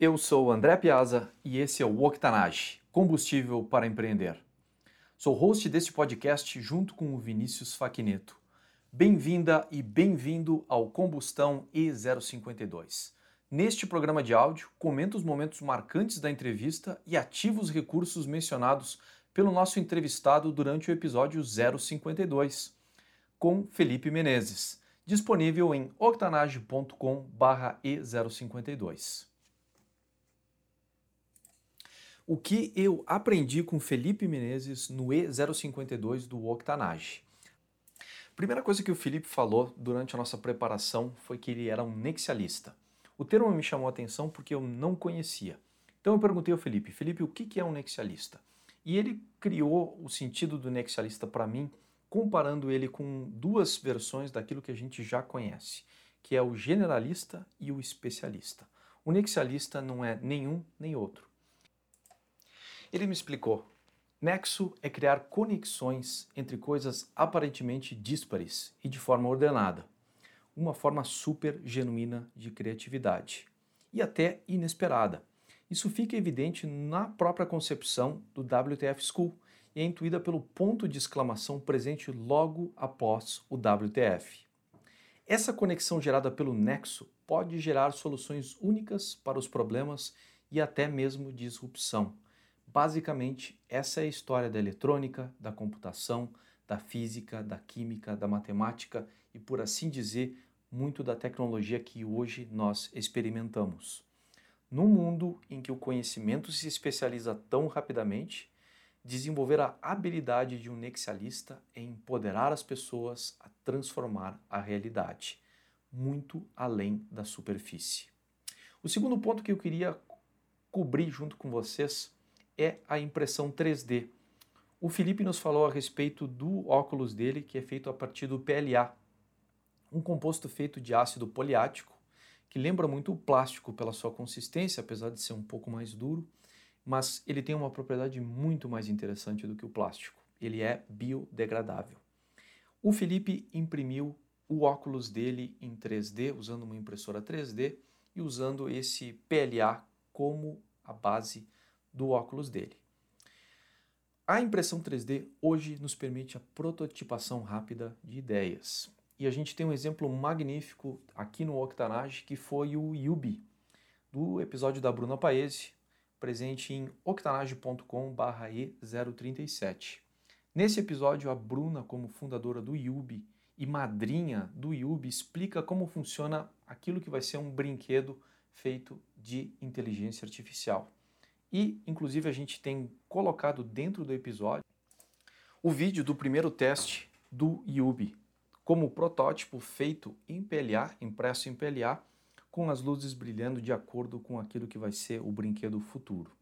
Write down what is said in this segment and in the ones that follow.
Eu sou André Piazza e esse é o Octanage, combustível para empreender. Sou host deste podcast junto com o Vinícius Faquineto. Bem-vinda e bem-vindo ao Combustão E052. Neste programa de áudio, comento os momentos marcantes da entrevista e ativo os recursos mencionados pelo nosso entrevistado durante o episódio 052, com Felipe Menezes, disponível em octanage.com/e052. O que eu aprendi com Felipe Menezes no E052 do Octanage? Primeira coisa que o Felipe falou durante a nossa preparação foi que ele era um nexialista. O termo me chamou a atenção porque eu não conhecia. Então eu perguntei ao Felipe, Felipe, o que é um nexialista? E ele criou o sentido do nexialista para mim, comparando ele com duas versões daquilo que a gente já conhece, que é o generalista e o especialista. O nexialista não é nenhum nem outro. Ele me explicou. Nexo é criar conexões entre coisas aparentemente díspares e de forma ordenada. Uma forma super genuína de criatividade. E até inesperada. Isso fica evidente na própria concepção do WTF School e é intuída pelo ponto de exclamação presente logo após o WTF. Essa conexão gerada pelo nexo pode gerar soluções únicas para os problemas e até mesmo disrupção Basicamente, essa é a história da eletrônica, da computação, da física, da química, da matemática e, por assim dizer, muito da tecnologia que hoje nós experimentamos. Num mundo em que o conhecimento se especializa tão rapidamente, desenvolver a habilidade de um nexialista é empoderar as pessoas a transformar a realidade, muito além da superfície. O segundo ponto que eu queria cobrir junto com vocês é a impressão 3D. O Felipe nos falou a respeito do óculos dele, que é feito a partir do PLA, um composto feito de ácido poliático, que lembra muito o plástico pela sua consistência, apesar de ser um pouco mais duro, mas ele tem uma propriedade muito mais interessante do que o plástico. Ele é biodegradável. O Felipe imprimiu o óculos dele em 3D, usando uma impressora 3D e usando esse PLA como a base do óculos dele. A impressão 3D hoje nos permite a prototipação rápida de ideias. E a gente tem um exemplo magnífico aqui no Octanage, que foi o Yubi, do episódio da Bruna Paese, presente em octanage.com/e037. Nesse episódio, a Bruna, como fundadora do Yubi e madrinha do Yubi, explica como funciona aquilo que vai ser um brinquedo feito de inteligência artificial. E, inclusive, a gente tem colocado dentro do episódio o vídeo do primeiro teste do Yubi, como protótipo feito em PLA, impresso em PLA, com as luzes brilhando de acordo com aquilo que vai ser o brinquedo futuro.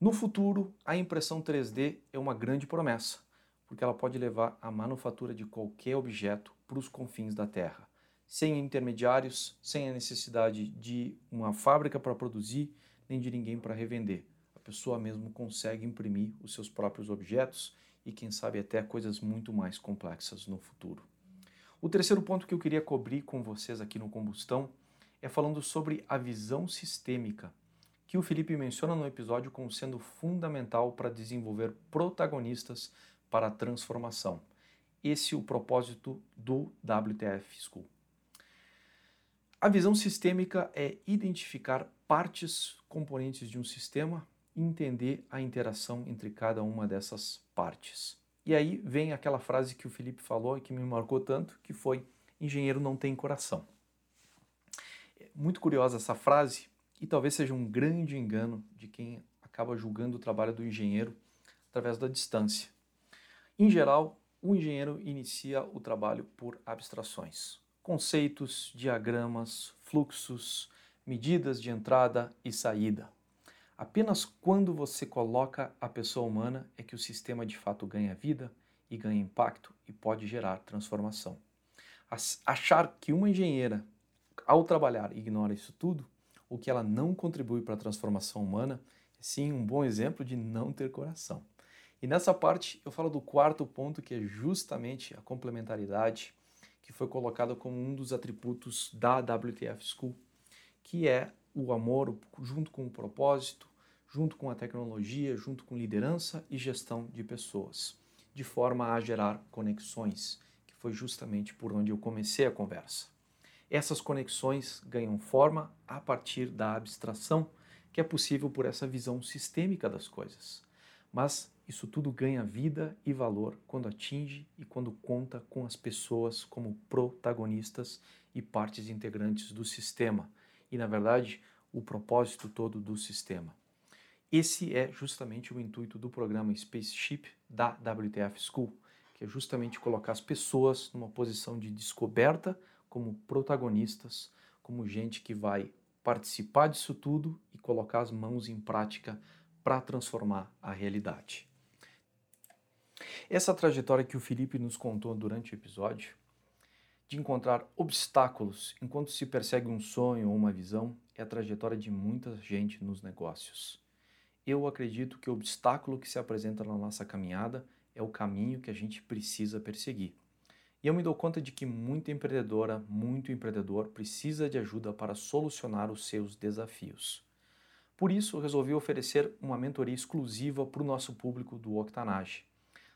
No futuro, a impressão 3D é uma grande promessa, porque ela pode levar a manufatura de qualquer objeto para os confins da Terra, sem intermediários, sem a necessidade de uma fábrica para produzir nem de ninguém para revender. A pessoa mesmo consegue imprimir os seus próprios objetos e, quem sabe, até coisas muito mais complexas no futuro. O terceiro ponto que eu queria cobrir com vocês aqui no Combustão é falando sobre a visão sistêmica, que o Felipe menciona no episódio como sendo fundamental para desenvolver protagonistas para a transformação. Esse é o propósito do WTF School. A visão sistêmica é identificar partes componentes de um sistema e entender a interação entre cada uma dessas partes. E aí vem aquela frase que o Felipe falou e que me marcou tanto, que foi engenheiro não tem coração. É muito curiosa essa frase e talvez seja um grande engano de quem acaba julgando o trabalho do engenheiro através da distância. Em geral, o engenheiro inicia o trabalho por abstrações, conceitos, diagramas, fluxos, medidas de entrada e saída. Apenas quando você coloca a pessoa humana é que o sistema de fato ganha vida e ganha impacto e pode gerar transformação. Achar que uma engenheira, ao trabalhar, ignora isso tudo, ou que ela não contribui para a transformação humana, é sim um bom exemplo de não ter coração. E nessa parte eu falo do quarto ponto, que é justamente a complementaridade, que foi colocado como um dos atributos da WTF School, que é o amor junto com o propósito, junto com a tecnologia, junto com liderança e gestão de pessoas, de forma a gerar conexões, que foi justamente por onde eu comecei a conversa. Essas conexões ganham forma a partir da abstração, que é possível por essa visão sistêmica das coisas. Mas isso tudo ganha vida e valor quando atinge e quando conta com as pessoas como protagonistas e partes integrantes do sistema, e na verdade, o propósito todo do sistema. Esse é justamente o intuito do programa Spaceship da WTF School, que é justamente colocar as pessoas numa posição de descoberta como protagonistas, como gente que vai participar disso tudo e colocar as mãos em prática para transformar a realidade. Essa trajetória que o Felipe nos contou durante o episódio, de encontrar obstáculos enquanto se persegue um sonho ou uma visão, é a trajetória de muita gente nos negócios. Eu acredito que o obstáculo que se apresenta na nossa caminhada é o caminho que a gente precisa perseguir. E eu me dou conta de que muita empreendedora, muito empreendedor precisa de ajuda para solucionar os seus desafios. Por isso, resolvi oferecer uma mentoria exclusiva para o nosso público do Octanage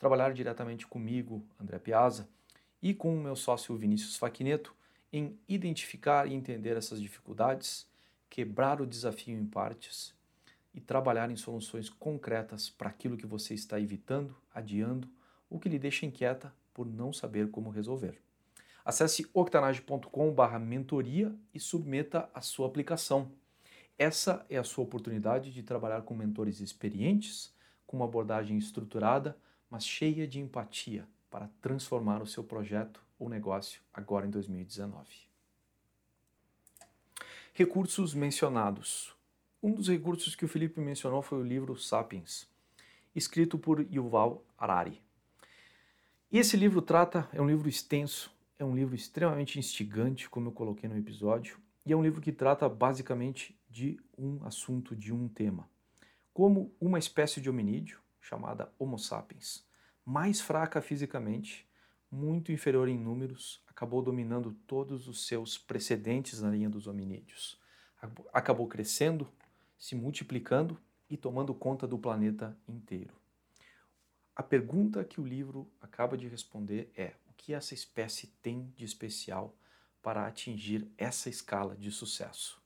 trabalhar diretamente comigo, André Piazza, e com o meu sócio Vinícius Faquineto em identificar e entender essas dificuldades, quebrar o desafio em partes e trabalhar em soluções concretas para aquilo que você está evitando, adiando ou que lhe deixa inquieta por não saber como resolver. Acesse octanage.com/mentoria e submeta a sua aplicação. Essa é a sua oportunidade de trabalhar com mentores experientes, com uma abordagem estruturada mas cheia de empatia para transformar o seu projeto ou negócio agora em 2019. Recursos mencionados. Um dos recursos que o Felipe mencionou foi o livro Sapiens, escrito por Yuval Harari. E esse livro trata, é um livro extenso, é um livro extremamente instigante, como eu coloquei no episódio, e é um livro que trata basicamente de um assunto, de um tema. Como uma espécie de hominídeo, chamada Homo sapiens, mais fraca fisicamente, muito inferior em números, acabou dominando todos os seus precedentes na linha dos hominídeos. Acabou crescendo, se multiplicando e tomando conta do planeta inteiro. A pergunta que o livro acaba de responder é: o que essa espécie tem de especial para atingir essa escala de sucesso?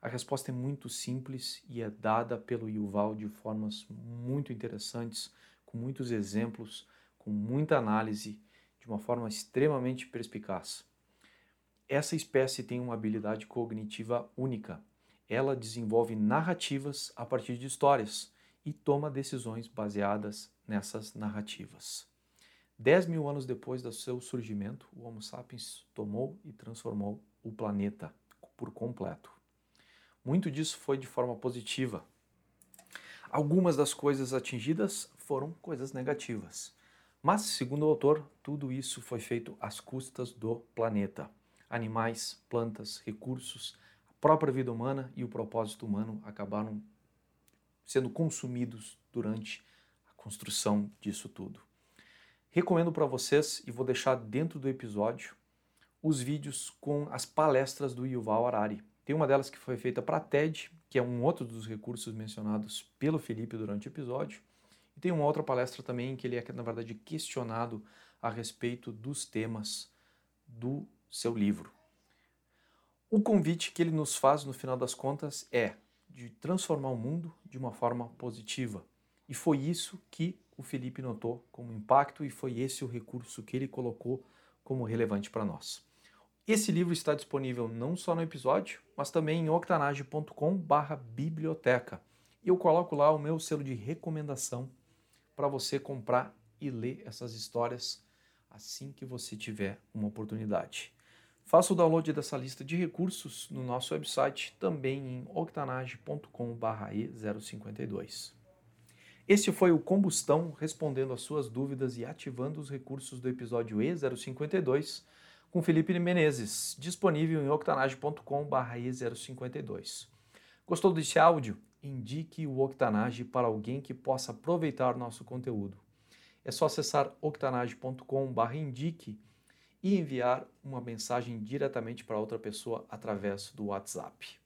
A resposta é muito simples e é dada pelo Yuval de formas muito interessantes, com muitos exemplos, com muita análise, de uma forma extremamente perspicaz. Essa espécie tem uma habilidade cognitiva única. Ela desenvolve narrativas a partir de histórias e toma decisões baseadas nessas narrativas. Dez mil anos depois do seu surgimento, o Homo sapiens tomou e transformou o planeta por completo. Muito disso foi de forma positiva. Algumas das coisas atingidas foram coisas negativas. Mas, segundo o autor, tudo isso foi feito às custas do planeta. Animais, plantas, recursos, a própria vida humana e o propósito humano acabaram sendo consumidos durante a construção disso tudo. Recomendo para vocês, e vou deixar dentro do episódio, os vídeos com as palestras do Yuval Harari. Tem uma delas que foi feita para TED, que é um outro dos recursos mencionados pelo Felipe durante o episódio. E tem uma outra palestra também que ele é, na verdade, questionado a respeito dos temas do seu livro. O convite que ele nos faz, no final das contas, é de transformar o mundo de uma forma positiva. E foi isso que o Felipe notou como impacto e foi esse o recurso que ele colocou como relevante para nós. Esse livro está disponível não só no episódio, mas também em octanage.com/biblioteca. E eu coloco lá o meu selo de recomendação para você comprar e ler essas histórias assim que você tiver uma oportunidade. Faça o download dessa lista de recursos no nosso website, também em octanage.com/e052. Este foi o Combustão respondendo às suas dúvidas e ativando os recursos do episódio E052 com Felipe Menezes, disponível em octanage.com/e052. Gostou desse áudio? Indique o Octanage para alguém que possa aproveitar nosso conteúdo. É só acessar octanage.com/indique e enviar uma mensagem diretamente para outra pessoa através do WhatsApp.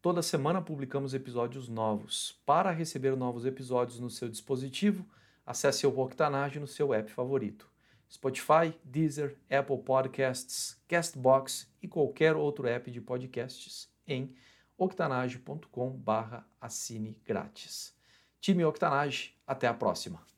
Toda semana publicamos episódios novos. Para receber novos episódios no seu dispositivo, acesse o Octanage no seu app favorito. Spotify, Deezer, Apple Podcasts, Castbox e qualquer outro app de podcasts em octanage.com/assine grátis. Time Octanage, até a próxima.